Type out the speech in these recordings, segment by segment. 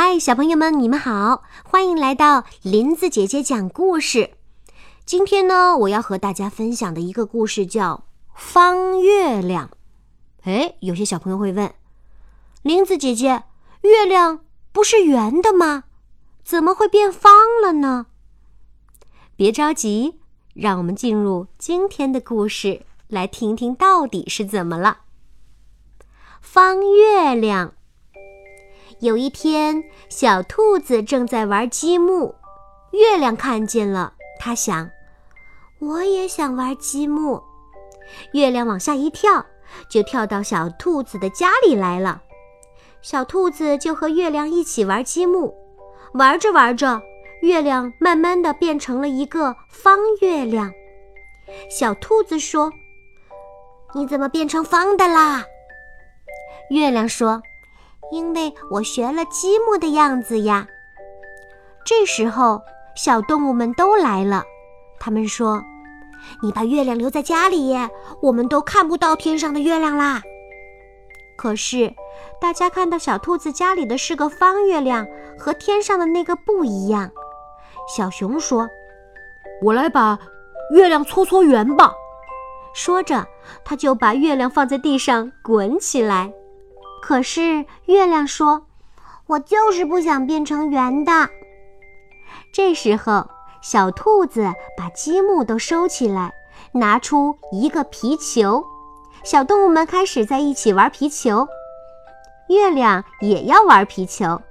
嗨，小朋友们，你们好，欢迎来到林子姐姐讲故事。今天呢，我要和大家分享的一个故事叫《方月亮》。哎，有些小朋友会问，林子姐姐，月亮不是圆的吗？怎么会变方了呢？别着急，让我们进入今天的故事，来听听到底是怎么了。方月亮。有一天，小兔子正在玩积木，月亮看见了，它想：“我也想玩积木。”月亮往下一跳，就跳到小兔子的家里来了。小兔子就和月亮一起玩积木，玩着玩着，月亮慢慢的变成了一个方月亮。小兔子说：“你怎么变成方的啦？”月亮说。因为我学了积木的样子呀。这时候，小动物们都来了。他们说：“你把月亮留在家里，我们都看不到天上的月亮啦。”可是，大家看到小兔子家里的是个方月亮，和天上的那个不一样。小熊说：“我来把月亮搓搓圆吧。”说着，他就把月亮放在地上滚起来。可是月亮说：“我就是不想变成圆的。”这时候，小兔子把积木都收起来，拿出一个皮球。小动物们开始在一起玩皮球。月亮也要玩皮球，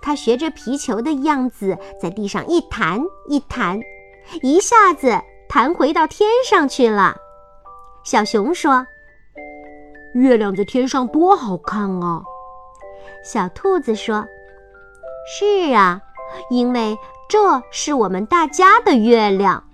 它学着皮球的样子，在地上一弹一弹，一下子弹回到天上去了。小熊说。月亮在天上多好看啊！小兔子说：“是啊，因为这是我们大家的月亮。”